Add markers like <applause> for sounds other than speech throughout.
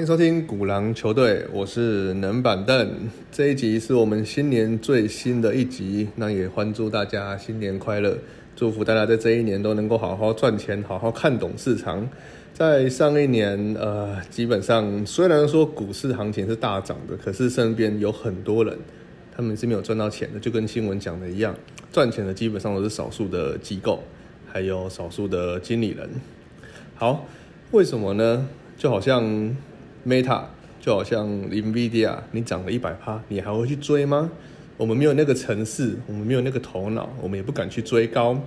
欢迎收听古狼球队，我是冷板凳。这一集是我们新年最新的一集，那也欢祝大家新年快乐，祝福大家在这一年都能够好好赚钱，好好看懂市场。在上一年，呃，基本上虽然说股市行情是大涨的，可是身边有很多人，他们是没有赚到钱的，就跟新闻讲的一样，赚钱的基本上都是少数的机构，还有少数的经理人。好，为什么呢？就好像 Meta，就好像 Nvidia，你涨了一百趴，你还会去追吗？我们没有那个城市，我们没有那个头脑，我们也不敢去追高，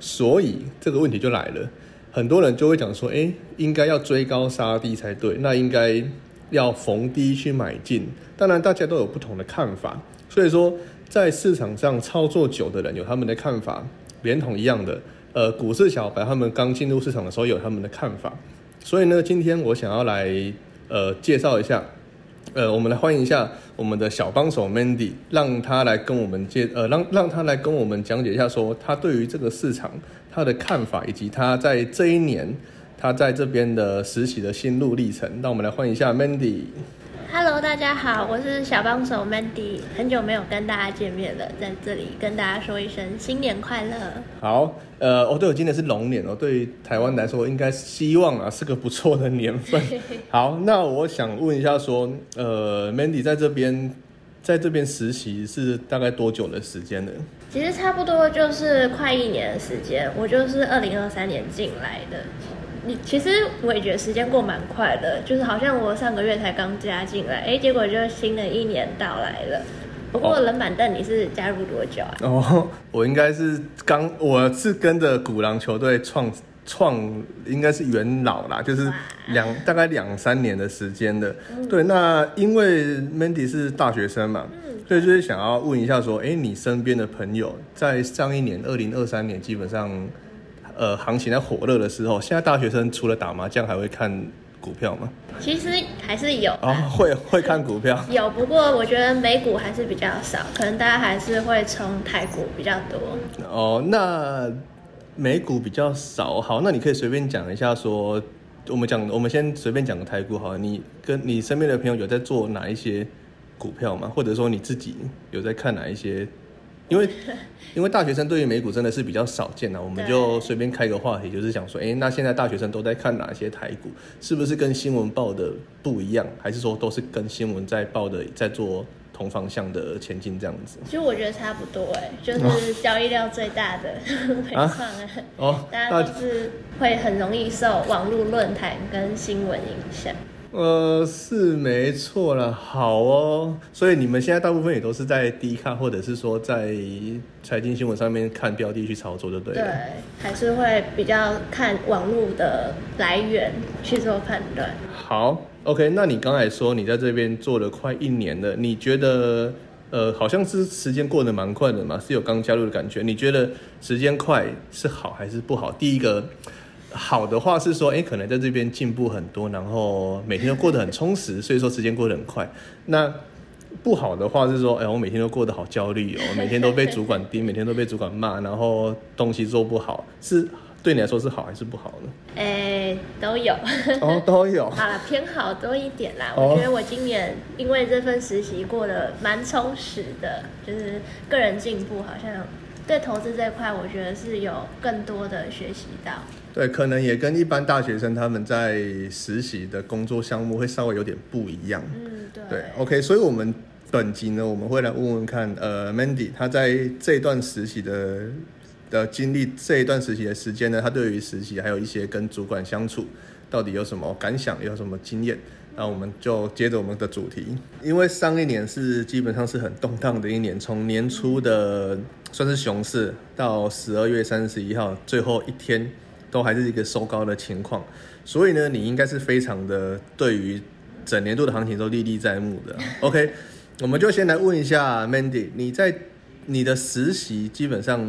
所以这个问题就来了。很多人就会讲说，哎，应该要追高杀低才对，那应该要逢低去买进。当然，大家都有不同的看法，所以说在市场上操作久的人有他们的看法，连同一样的，呃，股市小白他们刚进入市场的时候有他们的看法。所以呢，今天我想要来呃介绍一下，呃，我们来欢迎一下我们的小帮手 Mandy，让他来跟我们介呃让让他来跟我们讲解一下，说他对于这个市场他的看法，以及他在这一年他在这边的实习的心路历程。那我们来欢迎一下 Mandy。Hello，大家好，我是小帮手 Mandy，很久没有跟大家见面了，在这里跟大家说一声新年快乐。好，呃，哦，对，我今年是龙年哦，对于台湾来说应该希望啊是个不错的年份。<laughs> 好，那我想问一下，说，呃，Mandy 在这边在这边实习是大概多久的时间呢？其实差不多就是快一年的时间，我就是二零二三年进来的。你其实我也觉得时间过蛮快的，就是好像我上个月才刚加进来，哎，结果就新的一年到来了。不过冷板凳你是加入多久啊？哦，<laughs> 我应该是刚，我是跟着古狼球队创创，应该是元老啦，就是两大概两三年的时间的。对，那因为 Mandy 是大学生嘛，所以就是想要问一下说，哎，你身边的朋友在上一年二零二三年基本上。呃，行情在火热的时候，现在大学生除了打麻将，还会看股票吗？其实还是有哦，会会看股票。有，不过我觉得美股还是比较少，可能大家还是会冲台股比较多。哦，那美股比较少，好，那你可以随便讲一下，说我们讲，我们先随便讲个台股好，你跟你身边的朋友有在做哪一些股票吗？或者说你自己有在看哪一些？因为，因为大学生对于美股真的是比较少见啊，我们就随便开个话题，就是想说，哎，那现在大学生都在看哪些台股？是不是跟新闻报的不一样？还是说都是跟新闻在报的，在做同方向的前进这样子？其实我觉得差不多，哎，就是交易量最大的 <laughs> 没错哦，<laughs> 大家都是会很容易受网络论坛跟新闻影响。呃，是没错了，好哦。所以你们现在大部分也都是在低看，或者是说在财经新闻上面看标的去操作，就对了。对，还是会比较看网络的来源去做判断。好，OK。那你刚才说你在这边做了快一年了，你觉得呃，好像是时间过得蛮快的嘛？是有刚加入的感觉？你觉得时间快是好还是不好？第一个。好的话是说，哎，可能在这边进步很多，然后每天都过得很充实，所以说时间过得很快。那不好的话是说，哎，我每天都过得好焦虑哦，<laughs> 每天都被主管盯，每天都被主管骂，然后东西做不好，是对你来说是好还是不好呢？哎，都有哦，都有。<laughs> 好了，偏好多一点啦。我觉得我今年因为这份实习过得蛮充实的，就是个人进步，好像对投资这块，我觉得是有更多的学习到。对，可能也跟一般大学生他们在实习的工作项目会稍微有点不一样。嗯，对。对，OK，所以我们本集呢，我们会来问问看，呃，Mandy 他在这段实习的的经历，这一段实习的时间呢，他对于实习还有一些跟主管相处，到底有什么感想，有什么经验？那我们就接着我们的主题，因为上一年是基本上是很动荡的一年，从年初的算是熊市，到十二月三十一号最后一天。都还是一个收高的情况，所以呢，你应该是非常的对于整年度的行情都历历在目的。<laughs> OK，我们就先来问一下 Mandy，你在你的实习基本上，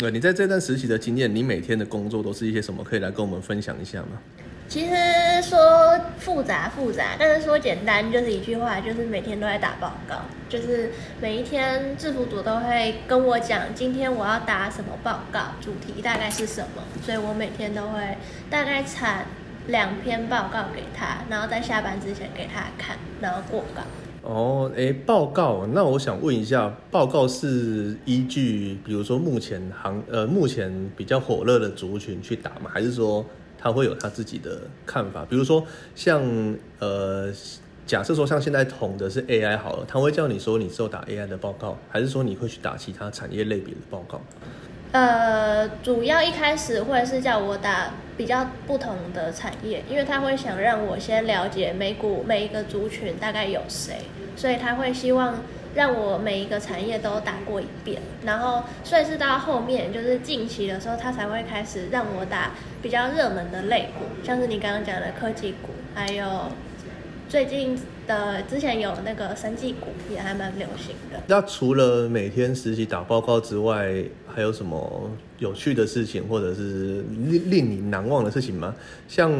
呃，你在这段实习的经验，你每天的工作都是一些什么？可以来跟我们分享一下吗？其实说复杂复杂，但是说简单就是一句话，就是每天都在打报告，就是每一天制服组都会跟我讲，今天我要打什么报告，主题大概是什么，所以我每天都会大概产两篇报告给他，然后在下班之前给他看，然后过稿。哦，诶，报告，那我想问一下，报告是依据比如说目前行呃目前比较火热的族群去打吗？还是说他会有他自己的看法？比如说像呃，假设说像现在统的是 AI 好了，他会叫你说你只有打 AI 的报告，还是说你会去打其他产业类别的报告？呃，主要一开始会是叫我打比较不同的产业，因为他会想让我先了解美股每一个族群大概有谁，所以他会希望让我每一个产业都打过一遍，然后所以是到后面就是近期的时候，他才会开始让我打比较热门的类股，像是你刚刚讲的科技股，还有最近的之前有那个生技股也还蛮流行的。那除了每天实习打报告之外，还有什么有趣的事情，或者是令令你难忘的事情吗？像，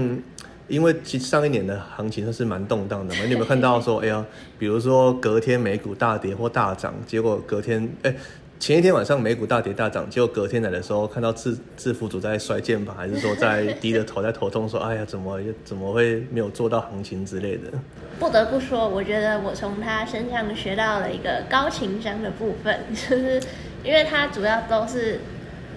因为其实上一年的行情算是蛮动荡的嘛，<laughs> 你有没有看到说，哎呀，比如说隔天美股大跌或大涨，结果隔天，哎，前一天晚上美股大跌大涨，结果隔天来的时候看到制制服组在摔键盘，还是说在低着头在头痛，说，哎呀，怎么怎么会没有做到行情之类的？不得不说，我觉得我从他身上学到了一个高情商的部分，<laughs> 就是因为他主要都是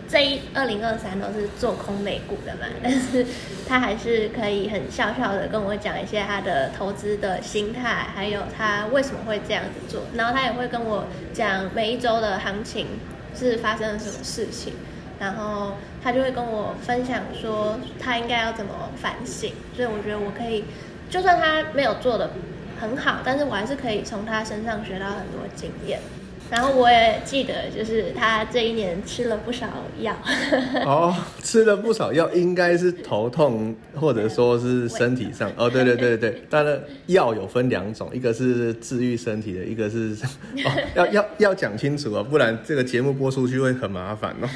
这一二零二三都是做空美股的嘛，但是他还是可以很笑笑的跟我讲一些他的投资的心态，还有他为什么会这样子做，然后他也会跟我讲每一周的行情是发生了什么事情，然后他就会跟我分享说他应该要怎么反省，所以我觉得我可以。就算他没有做的很好，但是我还是可以从他身上学到很多经验。然后我也记得，就是他这一年吃了不少药。<laughs> 哦，吃了不少药，应该是头痛或者说是身体上。<laughs> 哦，对对对对当然药有分两种，一个是治愈身体的，一个是 <laughs> 哦，要要要讲清楚啊，不然这个节目播出去会很麻烦哦。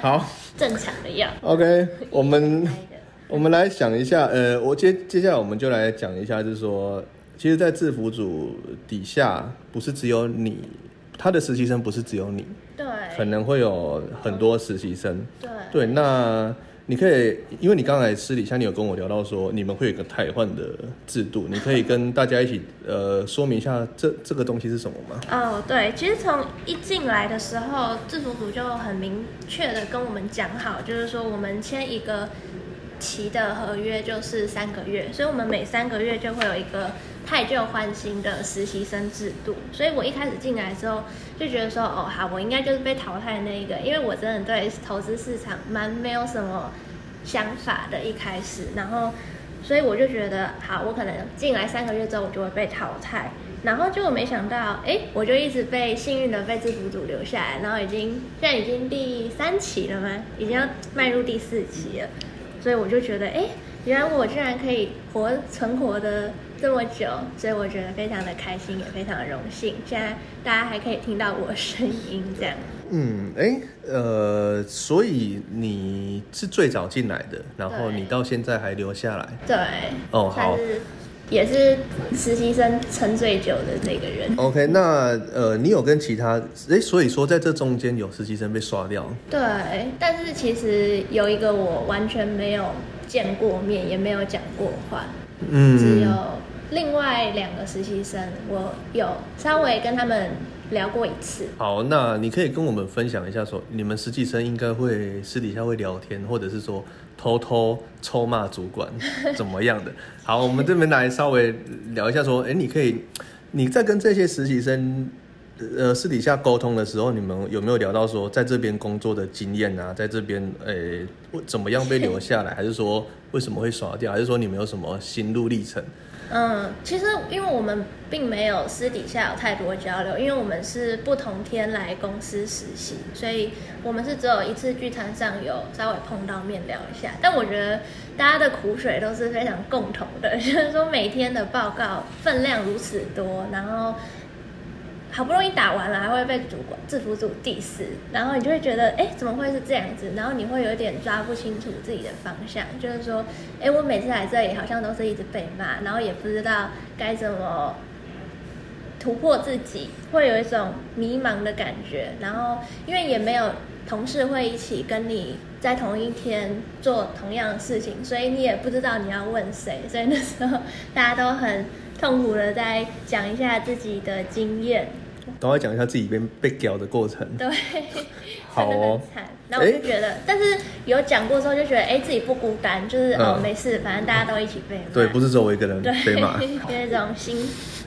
好，正常的药。OK，我们。我们来想一下，呃，我接接下来我们就来讲一下，就是说，其实，在制服组底下，不是只有你，他的实习生不是只有你，对，可能会有很多实习生，对，对，那你可以，因为你刚才私底下你有跟我聊到说，你们会有一个汰换的制度，你可以跟大家一起，呃，说明一下这这个东西是什么吗？哦，对，其实从一进来的时候，制服组就很明确的跟我们讲好，就是说我们签一个。期的合约就是三个月，所以我们每三个月就会有一个太旧换新的实习生制度。所以我一开始进来之后就觉得说，哦，好，我应该就是被淘汰那一个，因为我真的对投资市场蛮没有什么想法的。一开始，然后所以我就觉得，好，我可能进来三个月之后我就会被淘汰。然后就没想到，哎，我就一直被幸运的被制服组留下来，然后已经现在已经第三期了吗？已经要迈入第四期了。所以我就觉得，哎，原来我竟然可以活存活的这么久，所以我觉得非常的开心，也非常的荣幸。现在大家还可以听到我声音，这样。嗯，哎，呃，所以你是最早进来的，然后你到现在还留下来。对。哦，好。也是实习生撑最久的那个人。OK，那呃，你有跟其他哎，所以说在这中间有实习生被刷掉。对，但是其实有一个我完全没有见过面，也没有讲过话。嗯。只有另外两个实习生，我有稍微跟他们聊过一次。好，那你可以跟我们分享一下，说你们实习生应该会私底下会聊天，或者是说。偷偷臭骂主管怎么样的？<laughs> 好，我们这边来稍微聊一下，说，哎，你可以，你在跟这些实习生，呃，私底下沟通的时候，你们有没有聊到说，在这边工作的经验啊，在这边，诶，怎么样被留 <laughs> 下来，还是说为什么会耍掉，还是说你们有什么心路历程？嗯，其实因为我们并没有私底下有太多交流，因为我们是不同天来公司实习，所以我们是只有一次聚餐上有稍微碰到面聊一下。但我觉得大家的苦水都是非常共同的，<laughs> 就是说每天的报告分量如此多，然后。好不容易打完了，还会被主管制服组 diss，然后你就会觉得，哎，怎么会是这样子？然后你会有点抓不清楚自己的方向，就是说，哎，我每次来这里好像都是一直被骂，然后也不知道该怎么突破自己，会有一种迷茫的感觉。然后因为也没有同事会一起跟你在同一天做同样的事情，所以你也不知道你要问谁。所以那时候 <laughs> 大家都很痛苦的在讲一下自己的经验。赶快讲一下自己被被屌的过程。对，<laughs> 好哦很惨。然后我就觉得，但是有讲过之后，就觉得哎、自己不孤单，就是、哦嗯没事，反正大家都一起被骂。对，不是只有我一个人对，被骂。<laughs> 有一种心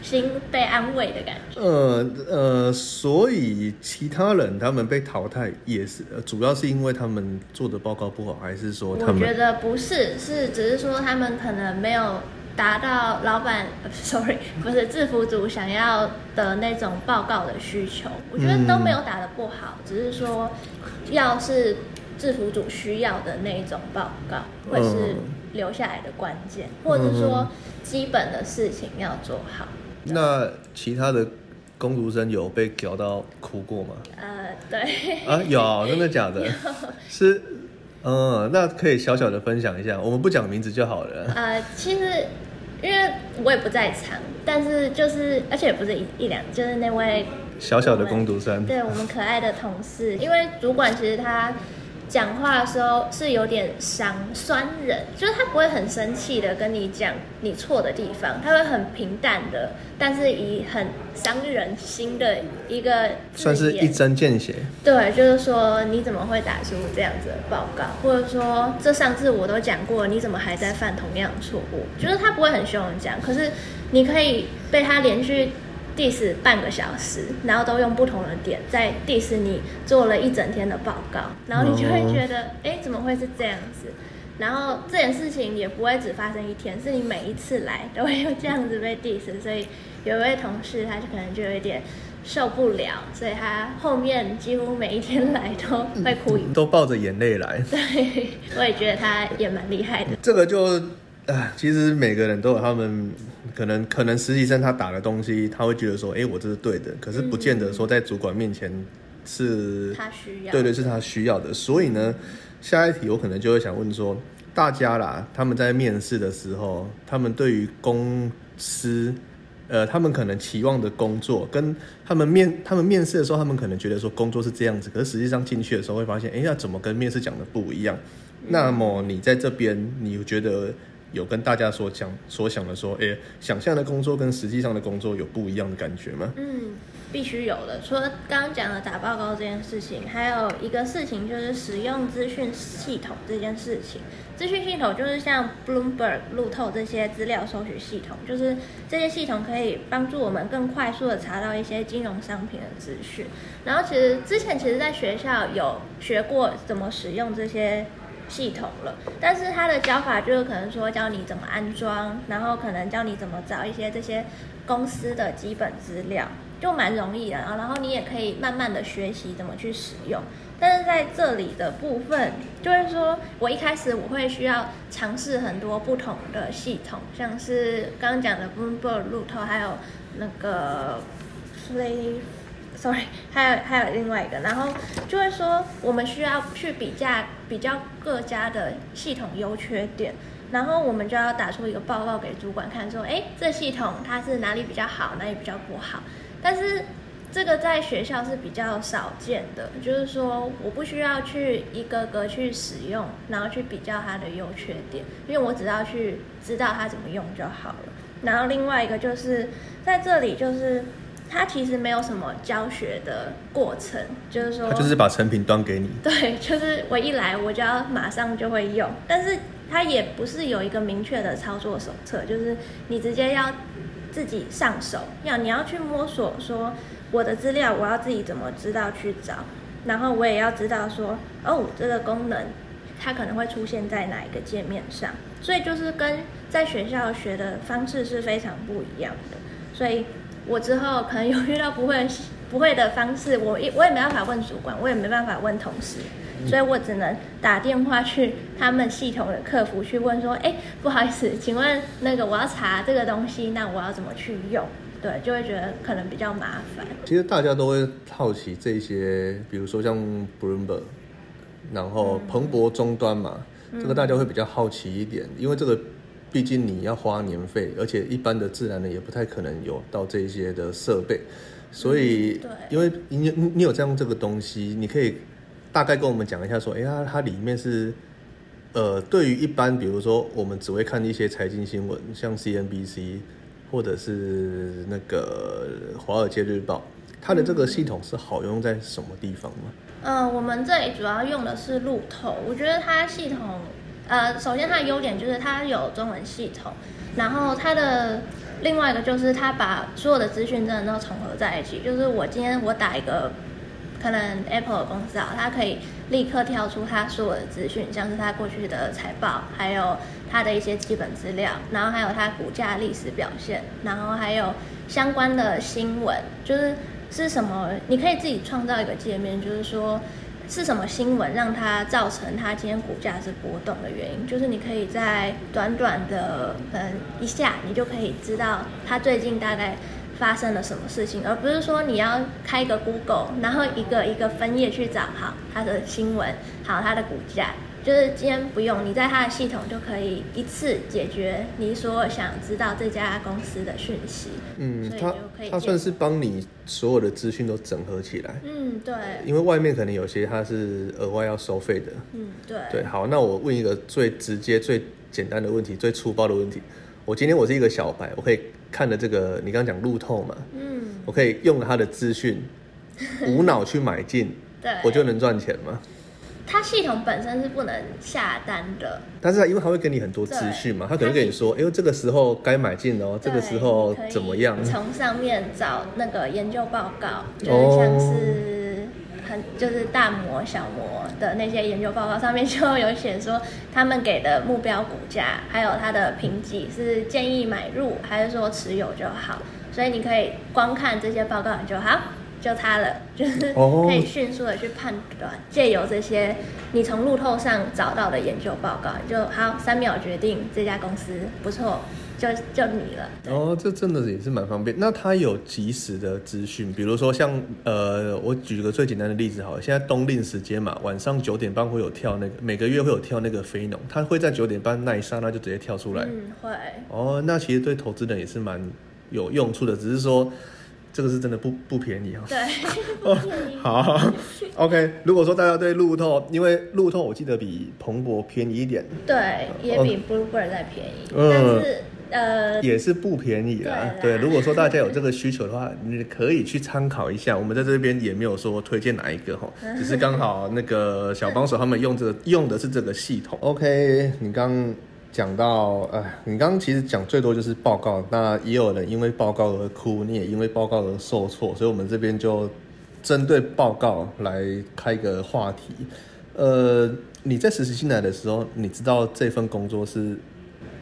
心被安慰的感觉。呃呃，所以其他人他们被淘汰也是，呃主要是因为他们做的报告不好，还是说他们我觉得不是，是只是说他们可能没有达到老板、呃、，<laughs> sorry，不是制服组想要的那种报告的需求。我觉得都没有打得不好，只是说要是制服组需要的那种报告，会是嗯留下来的关键，或者说基本的事情要做好。那其他的工读生有被屌到哭过吗？呃，对。啊，有，真的假的？<laughs> 是，嗯，那可以小小的分享一下，我们不讲名字就好了。呃，其实因为我也不在场，但是就是，而且也不是一一两，就是那位小小的工读生，对我们可爱的同事，因为主管其实他讲话的时候是有点伤酸人，就是他不会很生气的跟你讲你错的地方，他会很平淡的，但是以很伤人心的一个算是一针见血。对，就是说你怎么会打出这样子的报告，或者说这上次我都讲过，你怎么还在犯同样的错误？就是他不会很凶的讲，可是你可以被他连续 diss 半个小时，然后都用不同的点在 diss 你做了一整天的报告，然后你就会觉得，哎、怎么会是这样子？然后这件事情也不会只发生一天，是你每一次来都会有这样子被 diss，所以有一位同事他就可能就有一点受不了，所以他后面几乎每一天来都会哭一都抱着眼泪来，<laughs> 对，我也觉得他也蛮厉害的。这个就，啊，其实每个人都有他们可能可能实习生他打的东西，他会觉得说，哎、我这是对的，可是不见得说在主管面前是，他需要对对，是他需要的。所以呢，下一题我可能就会想问说，大家啦，他们在面试的时候，他们对于公司。呃，他们可能期望的工作跟他们面他们面试的时候，他们可能觉得说工作是这样子，可是实际上进去的时候会发现，哎，要怎么跟面试讲的不一样？那么你在这边，你觉得有跟大家所讲所想的说，哎，想象的工作跟实际上的工作有不一样的感觉吗？嗯，必须有的。除了刚刚讲的打报告这件事情，还有一个事情就是使用资讯系统这件事情。资讯系统就是像 Bloomberg、路透这些资料搜取系统，就是这些系统可以帮助我们更快速的查到一些金融商品的资讯。然后其实之前其实在学校有学过怎么使用这些系统了，但是它的教法就是可能说教你怎么安装，然后可能教你怎么找一些这些公司的基本资料，就蛮容易的。然后你也可以慢慢的学习怎么去使用。但是在这里的部分，就是说我一开始我会需要尝试很多不同的系统，像是刚刚讲的 Bloomberg、路透，还有那个 Play。Sorry，<laughs> 还有还有另外一个，然后就会说我们需要去比价比较各家的系统优缺点，然后我们就要打出一个报告给主管看，说，哎，这系统它是哪里比较好，哪里比较不好。但是这个在学校是比较少见的，就是说我不需要去一个个去使用，然后去比较它的优缺点，因为我只要去知道它怎么用就好了。然后另外一个就是在这里就是。它其实没有什么教学的过程，就是说，它就是把成品端给你。<laughs> 对，就是我一来我就要马上就会用，但是它也不是有一个明确的操作手册，就是你直接要自己上手，要你要去摸索说我的资料我要自己怎么知道去找，然后我也要知道说哦这个功能它可能会出现在哪一个界面上，所以就是跟在学校学的方式是非常不一样的，所以。我之后可能有遇到不会不会的方式，我也我也没办法问主管，我也没办法问同事，所以我只能打电话去他们系统的客服去问说，哎，不好意思，请问那个我要查这个东西，那我要怎么去用？对，就会觉得可能比较麻烦。其实大家都会好奇这些，比如说像 Bloomberg，然后彭博终端嘛，这个大家会比较好奇一点，因为这个。毕竟你要花年费，而且一般的自然人也不太可能有到这些的设备，所以，对因为你你你有这样这个东西，你可以大概跟我们讲一下说，哎、呀它里面是。呃，对于一般，比如说我们只会看一些财经新闻，像 CNBC 或者是那个《华尔街日报》，它的这个系统是好用在什么地方吗？嗯，我们这里主要用的是路透，我觉得它系统，呃，首先它的优点就是它有中文系统，然后它的另外一个就是它把所有的资讯真的都重合在一起，就是我今天我打一个可能 Apple 公司啊，它可以立刻跳出它所有的资讯，像是它过去的财报，还有它的一些基本资料，然后还有它股价历史表现，然后还有相关的新闻，就是是什么，你可以自己创造一个界面，就是说是什么新闻让它造成它今天股价是波动的原因，就是你可以在短短的嗯一下，你就可以知道它最近大概。发生了什么事情，而不是说你要开一个 Google，然后一个一个分页去找好它的新闻，好它的股价，就是今天不用你在它的系统就可以一次解决你所有想知道这家公司的讯息。嗯，它所以就可以它算是帮你所有的资讯都整合起来，嗯，对，因为外面可能有些它是额外要收费的。嗯，对，对，好，那我问一个最直接、最简单的问题，最粗暴的问题。我今天我是一个小白，我可以看了这个，你刚刚讲路透嘛，嗯，我可以用它的资讯，无脑去买进，<laughs> 对，我就能赚钱吗？它系统本身是不能下单的，但是因为它会给你很多资讯嘛，它可能跟你说，哎呦，这个时候该买进哦，这个时候怎么样？从上面找那个研究报告，就是哦。像是很就是大模小模的那些研究报告上面就有写说，他们给的目标股价还有它的评级是建议买入还是说持有就好，所以你可以光看这些报告你就好。就它了，就 <laughs> 是哦可以迅速的去判断，借由这些你从路透上找到的研究报告，你就好三秒决定这家公司不错，就就你了。哦，这真的也是蛮方便。那它有及时的资讯，比如说像呃，我举个最简单的例子好了，现在冬令时间嘛，晚上九点半会有跳那个，每个月会有跳那个非农，它会在九点半那一刹那就直接跳出来。嗯，会。哦，那其实对投资人也是蛮有用处的，只是说这个是真的不不便宜哈、对，<laughs> 哦，好，OK。如果说大家对路透，因为路透我记得比彭博便宜一点，对，也比 Bluebird 再便宜，嗯但是呃，也是不便宜啦。对啦对，如果说大家有这个需求的话，你可以去参考一下。我们在这边也没有说推荐哪一个哈，<laughs> 只是刚好那个小帮手他们用这个用的是这个系统。OK，你刚讲到，哎，你刚刚其实讲最多就是报告，那也有人因为报告而哭，你也因为报告而受挫，所以我们这边就针对报告来开一个话题。呃，你在实习进来的时候，你知道这份工作是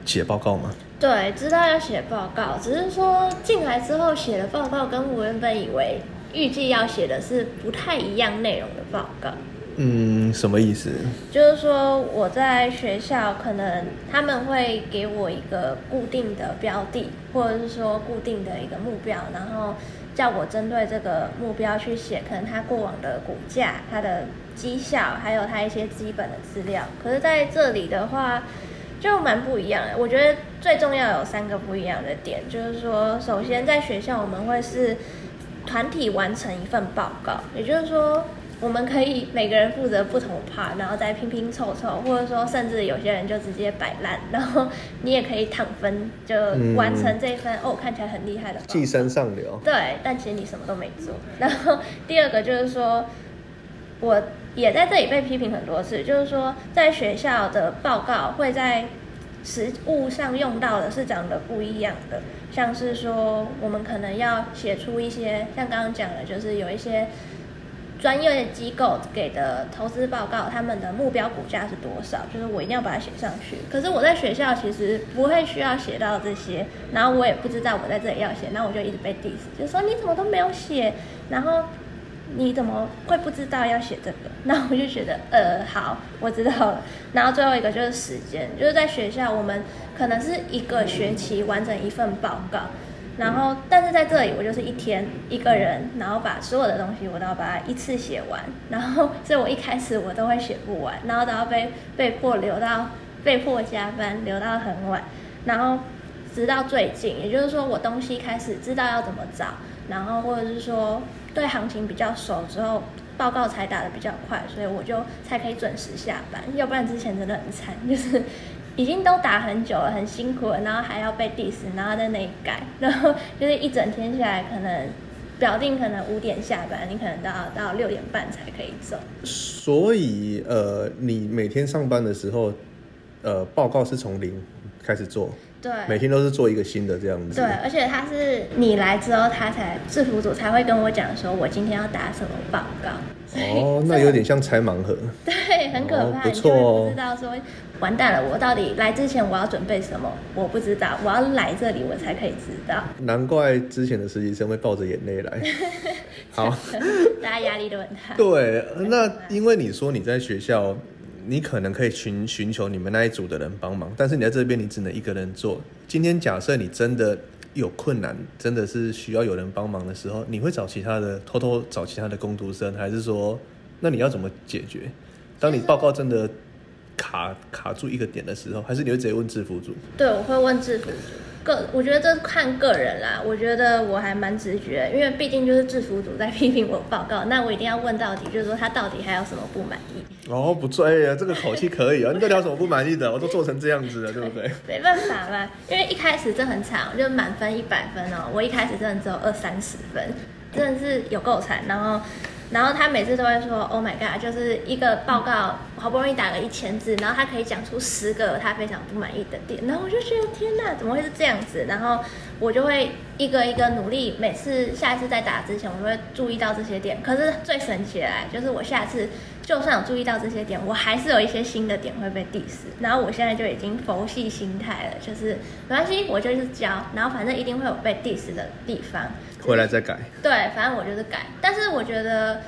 写报告吗？对，知道要写报告，只是说进来之后写的报告跟我原本以为预计要写的是不太一样内容的报告。嗯，什么意思？就是说我在学校可能他们会给我一个固定的标的，或者是说固定的一个目标，然后叫我针对这个目标去写，可能它过往的股价、它的绩效，还有它一些基本的资料。可是在这里的话，就蛮不一样的。我觉得最重要有三个不一样的点，就是说，首先在学校我们会是团体完成一份报告，也就是说。我们可以每个人负责不同 part，然后再拼拼凑凑，或者说甚至有些人就直接摆烂，然后你也可以躺分，就完成这一份、哦看起来很厉害的。寄生上流。对，但其实你什么都没做。然后第二个就是说，我也在这里被批评很多次，就是说在学校的报告会在实物上用到的是长得不一样的，像是说我们可能要写出一些，像刚刚讲的，就是有一些。专业机构给的投资报告，他们的目标股价是多少？就是我一定要把它写上去。可是我在学校其实不会需要写到这些，然后我也不知道我在这里要写，然后我就一直被 diss，就说你怎么都没有写，然后你怎么会不知道要写这个？那我就觉得，呃，好，我知道了。然后最后一个就是时间，就是在学校我们可能是一个学期完成一份报告。然后，但是在这里，我就是一天一个人，然后把所有的东西我都要把它一次写完。然后，所以我一开始我都会写不完，然后都要被被迫留到被迫加班，留到很晚。然后直到最近，也就是说我东西开始知道要怎么找，然后或者是说对行情比较熟之后，报告才打得比较快，所以我就才可以准时下班，要不然之前真的很惨，就是已经都打很久了，很辛苦了，然后还要被 diss，然后在那里改，然后就是一整天下来可能。表定可能五点下班，你可能到到六点半才可以走。所以，呃，你每天上班的时候，呃，报告是从零开始做，对，每天都是做一个新的这样子。对，而且他是你来之后，他才制服组才会跟我讲说，我今天要打什么报告。哦，那有点像拆盲盒。对，很可怕，不错不知道说完蛋了，我到底来之前我要准备什么？我不知道，我要来这里我才可以知道。难怪之前的实习生会抱着眼泪来。<laughs> 好，大家压力都很大。对，那因为你说你在学校，你可能可以寻寻求你们那一组的人帮忙，但是你在这边你只能一个人做。今天假设你真的有困难，真的是需要有人帮忙的时候，你会找其他的偷偷找其他的工读生，还是说，那你要怎么解决？当你报告真的卡卡住一个点的时候，还是你会直接问制服组？对，我会问制服组。个，我觉得这看个人啦。我觉得我还蛮直觉，因为毕竟就是制服组在批评我报告，那我一定要问到底，就是说他到底还有什么不满意。哦，不错，哎这个口气可以啊。你到底有什么不满意的？我都做成这样子了，对不对？没办法嘛，因为一开始这很惨，就满分一百分哦，我一开始真的只有二三十分，真的是有够惨。然后。然后他每次都会说：“Oh my god！” 就是一个报告，好不容易打了一千字，然后他可以讲出十个他非常不满意的点，然后我就觉得天哪，怎么会是这样子？然后我就会一个一个努力，每次下一次再打之前，我就会注意到这些点。可是最神奇的来就是我下次就算有注意到这些点，我还是有一些新的点会被 diss。然后我现在就已经佛系心态了，就是没关系，我就是教，然后反正一定会有被 diss 的地方。回来再改。对，反正我就是改，但是我觉得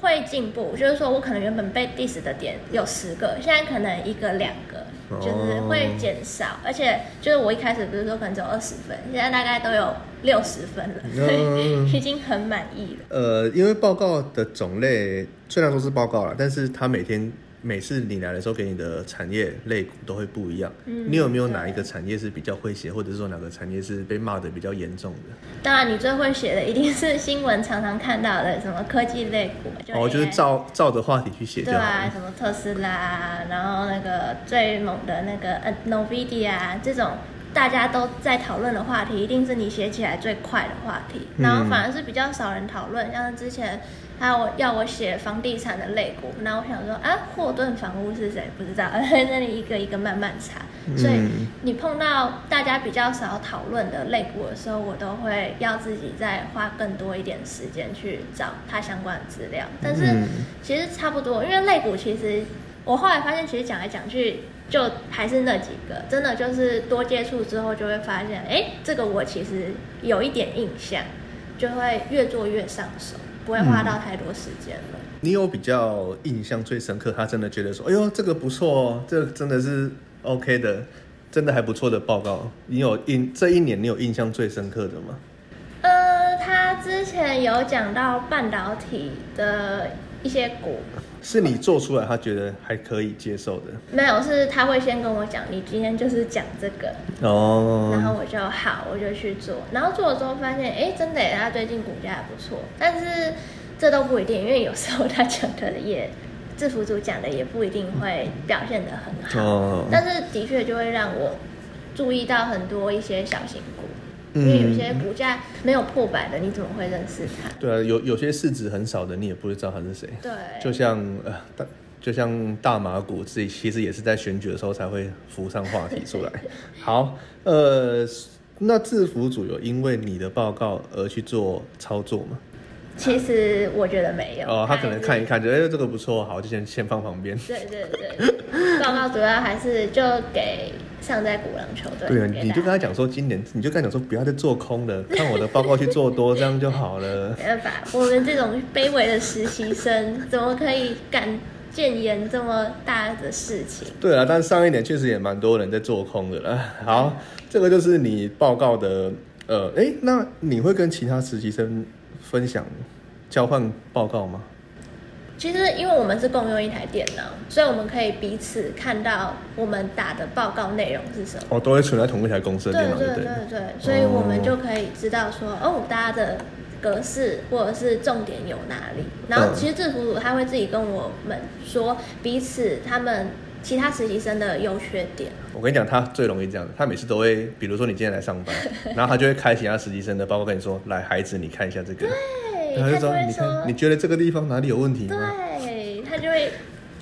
会进步，就是说我可能原本被 diss 的点有十个，现在可能一个两个，就是会减少，而且就是我一开始不是说可能只有二十分，现在大概都有六十分了，所以 <laughs> 已经很满意了。呃，因为报告的种类虽然说是报告了，但是他每天。每次你来的时候，给你的产业类股都会不一样。嗯，你有没有哪一个产业是比较会写，或者是说哪个产业是被骂的比较严重的？当然，你最会写的一定是新闻常常看到的什么科技类股。哦，就是照照着话题去写。对啊，什么特斯拉，然后那个最猛的那个呃 Nvidia 这种大家都在讨论的话题，一定是你写起来最快的话题。然后反而是比较少人讨论，像之前。他我要我写房地产的类股，那我想说啊，霍顿房屋是谁？不知道，<laughs> 在那里一个一个慢慢查。所以你碰到大家比较少讨论的类股的时候，我都会要自己再花更多一点时间去找它相关的资料。但是其实差不多，因为类股其实我后来发现，其实讲来讲去就还是那几个，真的就是多接触之后就会发现，哎，这个我其实有一点印象，就会越做越上手。不会花到太多时间了。你有比较印象最深刻？他真的觉得说：“哎呦，这个不错哦，这真的是 OK 的，真的还不错的报告。”你有印这一年你有印象最深刻的吗？呃，他之前有讲到半导体的。一些股是你做出来，他觉得还可以接受的。没有，是他会先跟我讲，你今天就是讲这个哦，然后我就好，我就去做，然后做了之后发现，哎，真的，他最近股价还不错。但是这都不一定，因为有时候他讲的也制服组讲的也不一定会表现的很好。但是的确就会让我注意到很多一些小型股。因为有些股价没有破百的，你怎么会认识它？对啊，有有些市值很少的，你也不会知道他是谁。对，就像呃大，就像大马股，自己其实也是在选举的时候才会浮上话题出来。<laughs> 好，呃，那制服组有因为你的报告而去做操作吗？其实我觉得没有。哦，他可能看一看，觉得这个不错，好，就先先放旁边。对对对，<laughs> 报告主要还是就给。上在鼓浪球队，对啊，你就跟他讲说，今年你就跟他讲说，不要再做空了，看我的报告去做多，这样就好了。<laughs> 没办法，我们这种卑微的实习生，怎么可以敢谏言这么大的事情？对啊，但上一年确实也蛮多人在做空的了。<laughs> 好，这个就是你报告的，呃，哎，那你会跟其他实习生分享交换报告吗？其实因为我们是共用一台电脑，所以我们可以彼此看到我们打的报告内容是什么。哦，都会存在同一台公司的对电脑，对对对？对对，所以我们就可以知道说，哦，大家的格式或者是重点有哪里。然后嗯其实制服组他会自己跟我们说彼此他们其他实习生的优缺点。我跟你讲，他最容易这样，他每次都会，比如说你今天来上班，<laughs> 然后他就会开其他实习生的包括跟你说，来，孩子，你看一下这个，对，然后就说，他就会你看，说你，觉得这个地方哪里有问题吗？对，他就会。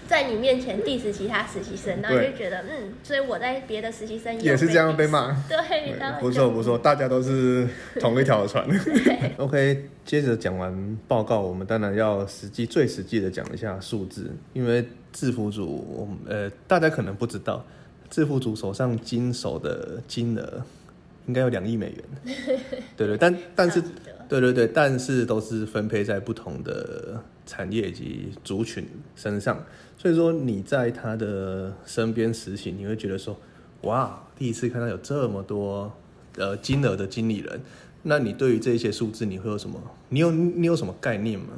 在你面前 diss 其他实习生，然后你就觉得，嗯，所以我在别的实习生也是这样被骂对，不就错不错，大家都是同一条船。<laughs> <laughs> OK，接着讲完报告，我们当然要实际最实际的讲一下数字，因为制服组，我呃大家可能不知道，制服组手上经手的金额应该有两亿美元。<laughs> 对对，但但是对对对，但是都是分配在不同的产业以及族群身上，所以说你在他的身边实习，你会觉得说，哇，第一次看到有这么多呃金额的经理人，那你对于这些数字，你会有什么？你有你有什么概念吗？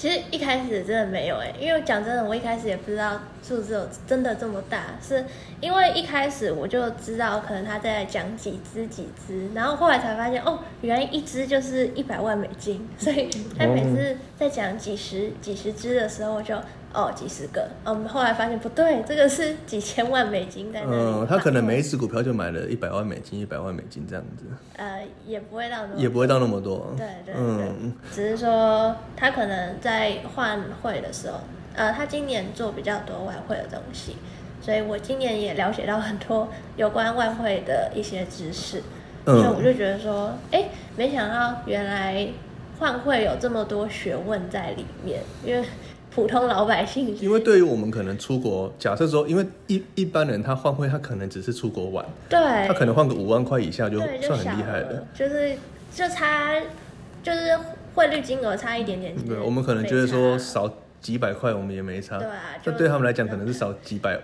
其实一开始真的没有哎、因为讲真的，我一开始也不知道数字有真的这么大，是因为一开始我就知道可能他在讲几只几只，然后后来才发现哦，原来一只就是一百万美金，所以他每次在讲几十几十只的时候，我就哦几十个，哦我们后来发现不对，这个是几千万美金在那里，嗯，他可能每一只股票就买了一百万美金，一百万美金这样子，呃也不会到那么也不会到那么多。对对对，嗯，只是说他可能在换汇的时候，呃，他今年做比较多外汇的东西，所以我今年也了解到很多有关外汇的一些知识，嗯。所以我就觉得说，哎，没想到原来换汇有这么多学问在里面，因为普通老百姓。是因为对于我们可能出国，假设说，因为一一般人他换汇，他可能只是出国玩，对。他可能换个五万块以下就算很厉害了。了。，就是就差就是汇率金额差一点点，对，我们可能觉得说少几百块我们也没差，对啊就但对他们来讲可能是少几百、对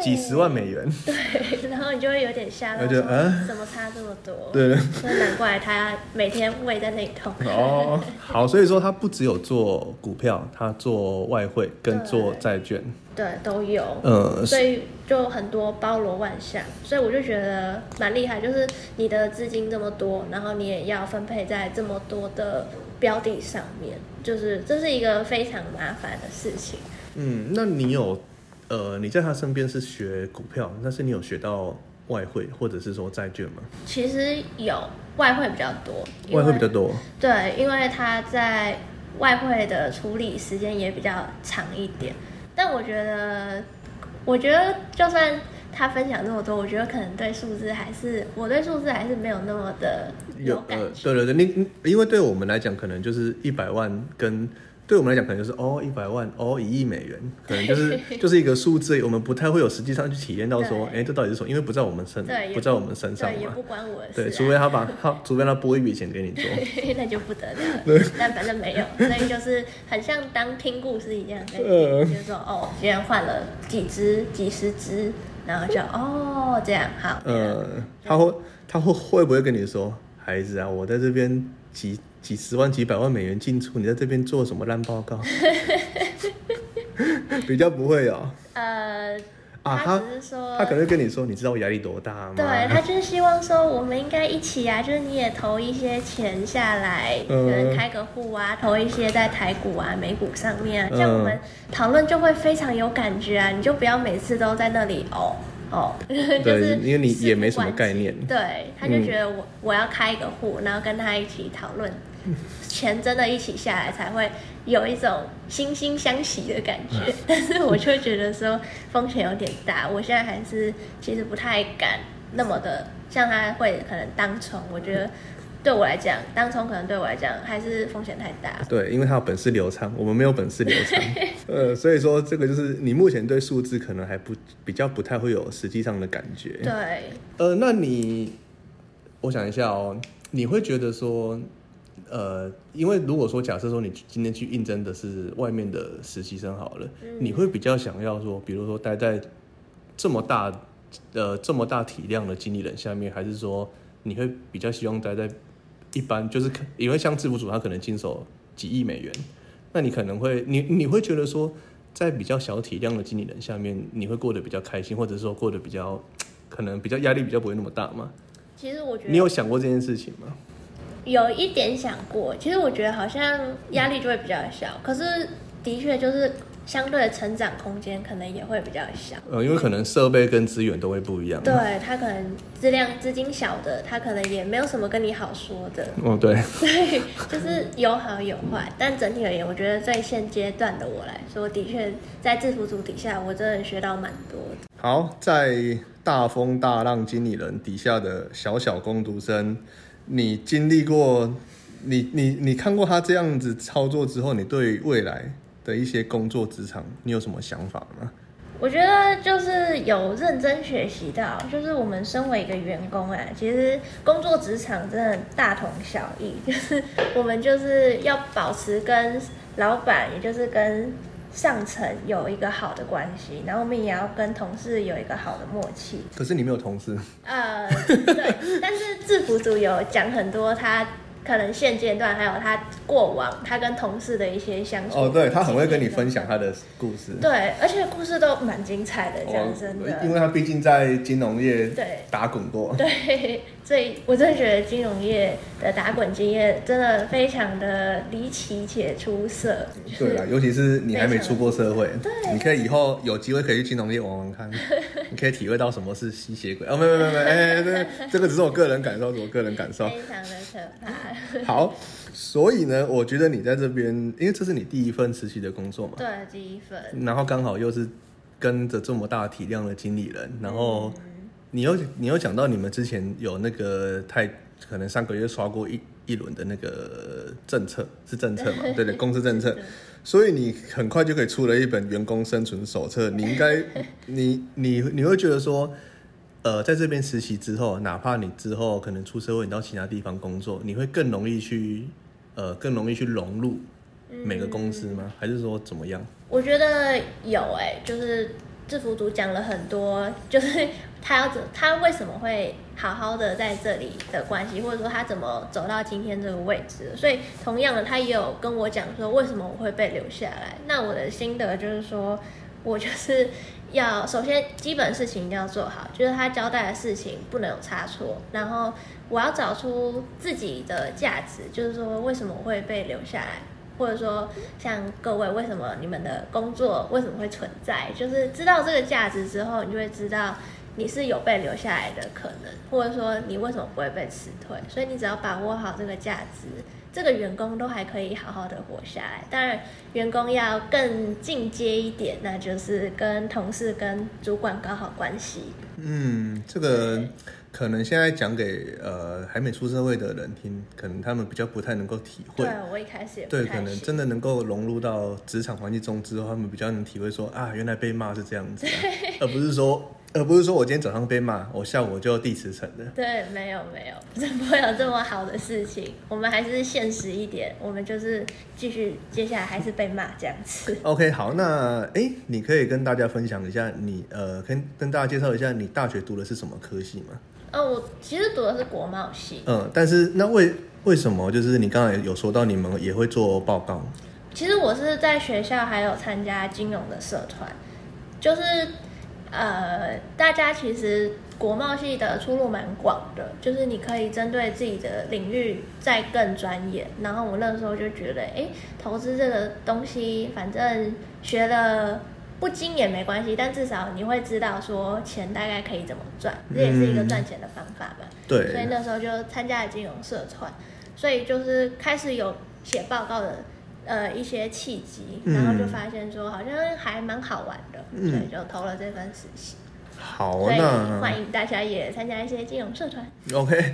几十万美元。对，然后你就会有点吓到我觉得，啊怎么差这么多？对，那难怪他每天胃在那里痛。哦，好，所以说他不只有做股票，他做外汇跟做债券，对，都有。嗯，所以就很多包罗万象，所以我就觉得蛮厉害。就是你的资金这么多，然后你也要分配在这么多的标的上面，就是这是一个非常麻烦的事情。嗯，那你有呃，你在他身边是学股票，但是你有学到外汇或者是说债券吗？其实有外汇比较多，外汇比较多，对，因为他在外汇的处理时间也比较长一点，但我觉得，我觉得就算他分享这么多，我觉得可能对数字还是我对数字还是没有那么的有感呃，觉。对对对，你你因为对我们来讲，可能就是一百万跟。对我们来讲，可能就是哦一百万哦一亿美元，可能就是 <laughs> 就是一个数字，我们不太会有实际上去体验到说，对哎，这到底是什么？因为不在我们身不在我们身上对，也不。关我的事、啊。对，除非他把他，<laughs> 除非他拨一笔钱给你做。<laughs> 那就不得了了。但反正没有，所以就是很像当听故事一样就是说哦，今天换了几只、几十只，然后就哦这样好。这样呃，他会他会会不会跟你说，孩子啊，我在这边几几十万、几百万美元进出，你在这边做什么烂报告？<laughs> 比较不会哦。呃，啊，他他只是说他可能会跟你说，你知道我压力多大吗？<laughs> 对他就是希望说，我们应该一起啊，就是你也投一些钱下来，可嗯能开个户啊，投一些在台股啊、美股上面啊，这样嗯我们讨论就会非常有感觉啊，你就不要每次都在那里哦。哦，<laughs> 就是因为你也没什么概念对，他就觉得我、我要开一个户，然后跟他一起讨论，钱真的一起下来才会有一种惺惺相惜的感觉。<laughs> 但是我就觉得说风险有点大，我现在还是其实不太敢那么的像他会可能当冲，我觉得对我来讲，当冲可能对我来讲还是风险太大。对，因为他有本事流畅，我们没有本事流畅，<laughs> 呃，所以说这个就是你目前对数字可能还不比较不太会有实际上的感觉。对，呃，那你，我想一下哦，你会觉得说，呃，因为如果说假设说你今天去应征的是外面的实习生好了，你会比较想要说，比如说待在这么大呃这么大体量的经理人下面，还是说你会比较希望待在一般就是可因为像制服组他可能经手几亿美元，那你可能会你你会觉得说，在比较小体量的经理人下面，你会过得比较开心，或者说过得比较可能比较压力比较不会那么大吗？其实我觉得你有想过这件事情吗？有一点想过，其实我觉得好像压力就会比较小，可是的确就是相对的成长空间可能也会比较小。呃，因为可能设备跟资源都会不一样。对他可能质量资金小的，他可能也没有什么跟你好说的。哦，对，对，就是有好有坏，但整体而言，我觉得在现阶段的我来说，的确在制服组底下，我真的学到蛮多的。好，在大风大浪经理人底下的小小工读生，你经历过，你你你看过他这样子操作之后，你对未来的一些工作职场，你有什么想法吗？我觉得就是有认真学习到，就是我们身为一个员工啊，其实工作职场真的大同小异，就是我们就是要保持跟老板，也就是跟上层有一个好的关系，然后我们也要跟同事有一个好的默契。可是你没有同事，呃，对，但是制服组有讲很多他可能现阶段还有他过往他跟同事的一些相处。哦，对他很会跟你分享他的故事。对，而且故事都蛮精彩的，讲哦真的。因为他毕竟在金融业对打滚过。对，所以我真的觉得金融业的打滚经验真的非常的离奇且出色。就是对啊，尤其是你还没出过社会，对你可以以后有机会可以去金融业玩玩看，你可以体会到什么是吸血鬼。哦，没有没有没有，哎，这这个只是我个人感受，是我个人感受。非常的可怕。好，所以呢，我觉得你在这边，因为这是你第一份实习的工作嘛，对，第一份。然后刚好又是跟着这么大体量的经理人，然后你又你又讲到你们之前有那个太可能上个月刷过一一轮的那个政策是政策嘛，<laughs> 对对，公司政策，所以你很快就可以出了一本员工生存手册，<laughs> 你应该你你你会觉得说。呃，在这边实习之后，哪怕你之后可能出社会，你到其他地方工作，你会更容易去，呃，更容易去融入每个公司吗？还是说怎么样？我觉得有哎、就是制服组讲了很多，就是他要怎，他为什么会好好的在这里的关系，或者说他怎么走到今天这个位置。所以同样的，他也有跟我讲说为什么我会被留下来。那我的心得就是说，我就是要首先基本事情一定要做好，就是他交代的事情不能有差错，然后我要找出自己的价值，就是说为什么我会被留下来。或者说，像各位，为什么你们的工作为什么会存在？就是知道这个价值之后，你就会知道你是有被留下来的可能，或者说你为什么不会被辞退。所以你只要把握好这个价值，这个员工都还可以好好的活下来。当然，员工要更进阶一点，那就是跟同事、跟主管搞好关系。嗯，这个可能现在讲给呃还没出社会的人听，可能他们比较不太能够体会对。我一开始也不对，可能真的能够融入到职场环境中之后，他们比较能体会说啊，原来被骂是这样子、啊，而不是说，而不是说我今天早上被骂，我下午就递辞呈的。对，没有没有，不会有这么好的事情。我们还是现实一点，我们就是继续，接下来还是被骂这样子。OK，好，那哎，你可以跟大家分享一下你呃，跟跟大家介绍一下你大学读的是什么科系吗？哦，我其实读的是国贸系，嗯，但是那为为什么就是你刚才有说到你们也会做报告？其实我是在学校还有参加金融的社团，就是呃，大家其实国贸系的出路蛮广的，就是你可以针对自己的领域再更专业。然后我那时候就觉得，哎，投资这个东西，反正学了。不精也没关系，但至少你会知道说钱大概可以怎么赚，这也是一个赚钱的方法吧。所以，那时候就参加了金融社团，所以就是开始有写报告的呃一些契机，嗯然后就发现说好像还蛮好玩的，嗯所以就投了这份实习。好，那欢迎大家也参加一些金融社团。OK，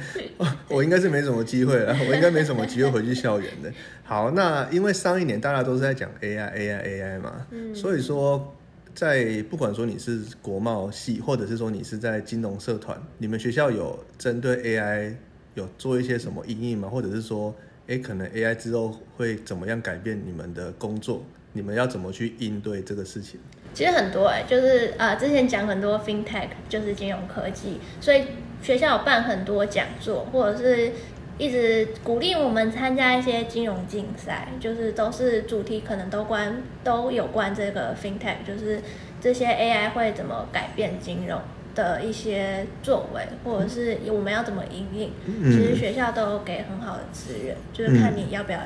我应该是没什么机会了，我应该没什么机会回去校园的。好，那因为上一年大家都是在讲 AI、AI、AI 嘛，嗯所以说在不管说你是国贸系，或者是说你是在金融社团，你们学校有针对 AI 有做一些什么应应吗？或者是说，哎，可能 AI 之后会怎么样改变你们的工作？你们要怎么去应对这个事情？其实很多哎、就是呃，之前讲很多 fintech，就是金融科技，所以学校有办很多讲座，或者是一直鼓励我们参加一些金融竞赛，就是都是主题可能都关都有关这个 fintech，就是这些 AI 会怎么改变金融的一些作为，或者是我们要怎么应用。嗯其实学校都有给很好的资源，就是看你要不要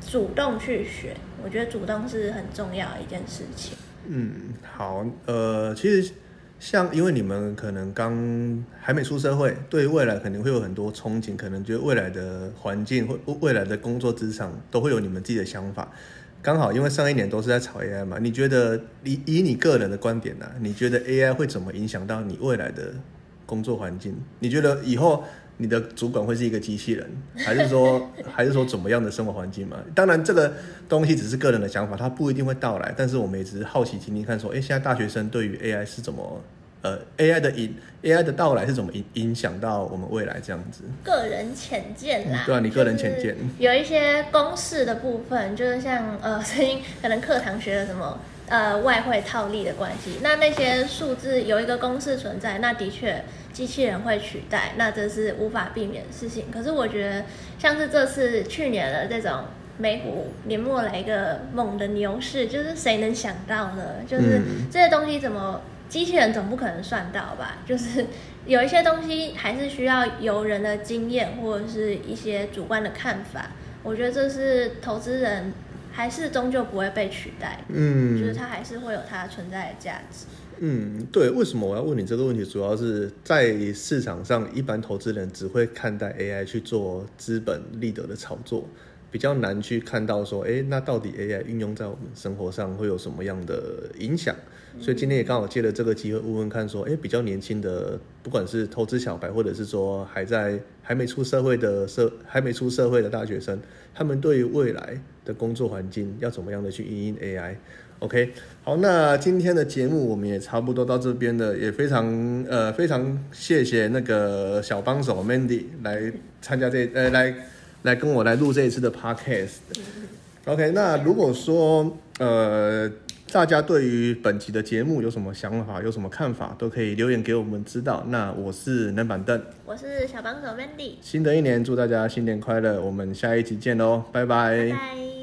主动去学。我觉得主动是很重要的一件事情。嗯，好，呃，其实像因为你们可能刚还没出社会，对未来肯定会有很多憧憬，可能觉得未来的环境或未来的工作职场都会有你们自己的想法。刚好因为上一年都是在炒 AI 嘛，你觉得以以你个人的观点呢、你觉得 AI 会怎么影响到你未来的工作环境？你觉得以后你的主管会是一个机器人，还是说 <laughs> 还是说怎么样的生活环境嘛？当然，这个东西只是个人的想法，它不一定会到来。但是我们也只是好奇听听看，说，哎，现在大学生对于 AI 是怎么，呃，AI 的影 AI 的到来是怎么影影响到我们未来这样子？个人浅见啦，嗯对啊你个人浅见有一些公式的部分，就是像呃，<laughs> 最近可能课堂学了什么呃外汇套利的关系，那那些数字有一个公式存在，那的确机器人会取代，那这是无法避免的事情。可是我觉得像是这次去年的这种。美股年末来一个猛的牛市，就是谁能想到呢？就是这些东西怎么机器人总不可能算到吧？就是有一些东西还是需要由人的经验或者是一些主观的看法。我觉得这是投资人还是终究不会被取代，嗯，就是它还是会有它存在的价值。嗯，对，为什么我要问你这个问题？主要是在市场上，一般投资人只会看待 AI 去做资本利得的炒作，比较难去看到说，哎，那到底 AI 运用在我们生活上会有什么样的影响？所以今天也刚好借了这个机会问问看，说，哎，比较年轻的，不管是投资小白，或者是说还在还没出社会的社还没出社会的大学生，他们对于未来的工作环境要怎么样的去应用 AI？OK，好，那今天的节目我们也差不多到这边了，也非常呃非常谢谢那个小帮手 Mandy 来参加这呃来来跟我来录这一次的 Podcast。OK，那如果说呃大家对于本集的节目有什么想法、有什么看法，都可以留言给我们知道。那我是冷板凳，我是小帮手 Mandy，新的一年祝大家新年快乐，我们下一集见喽，拜拜拜拜。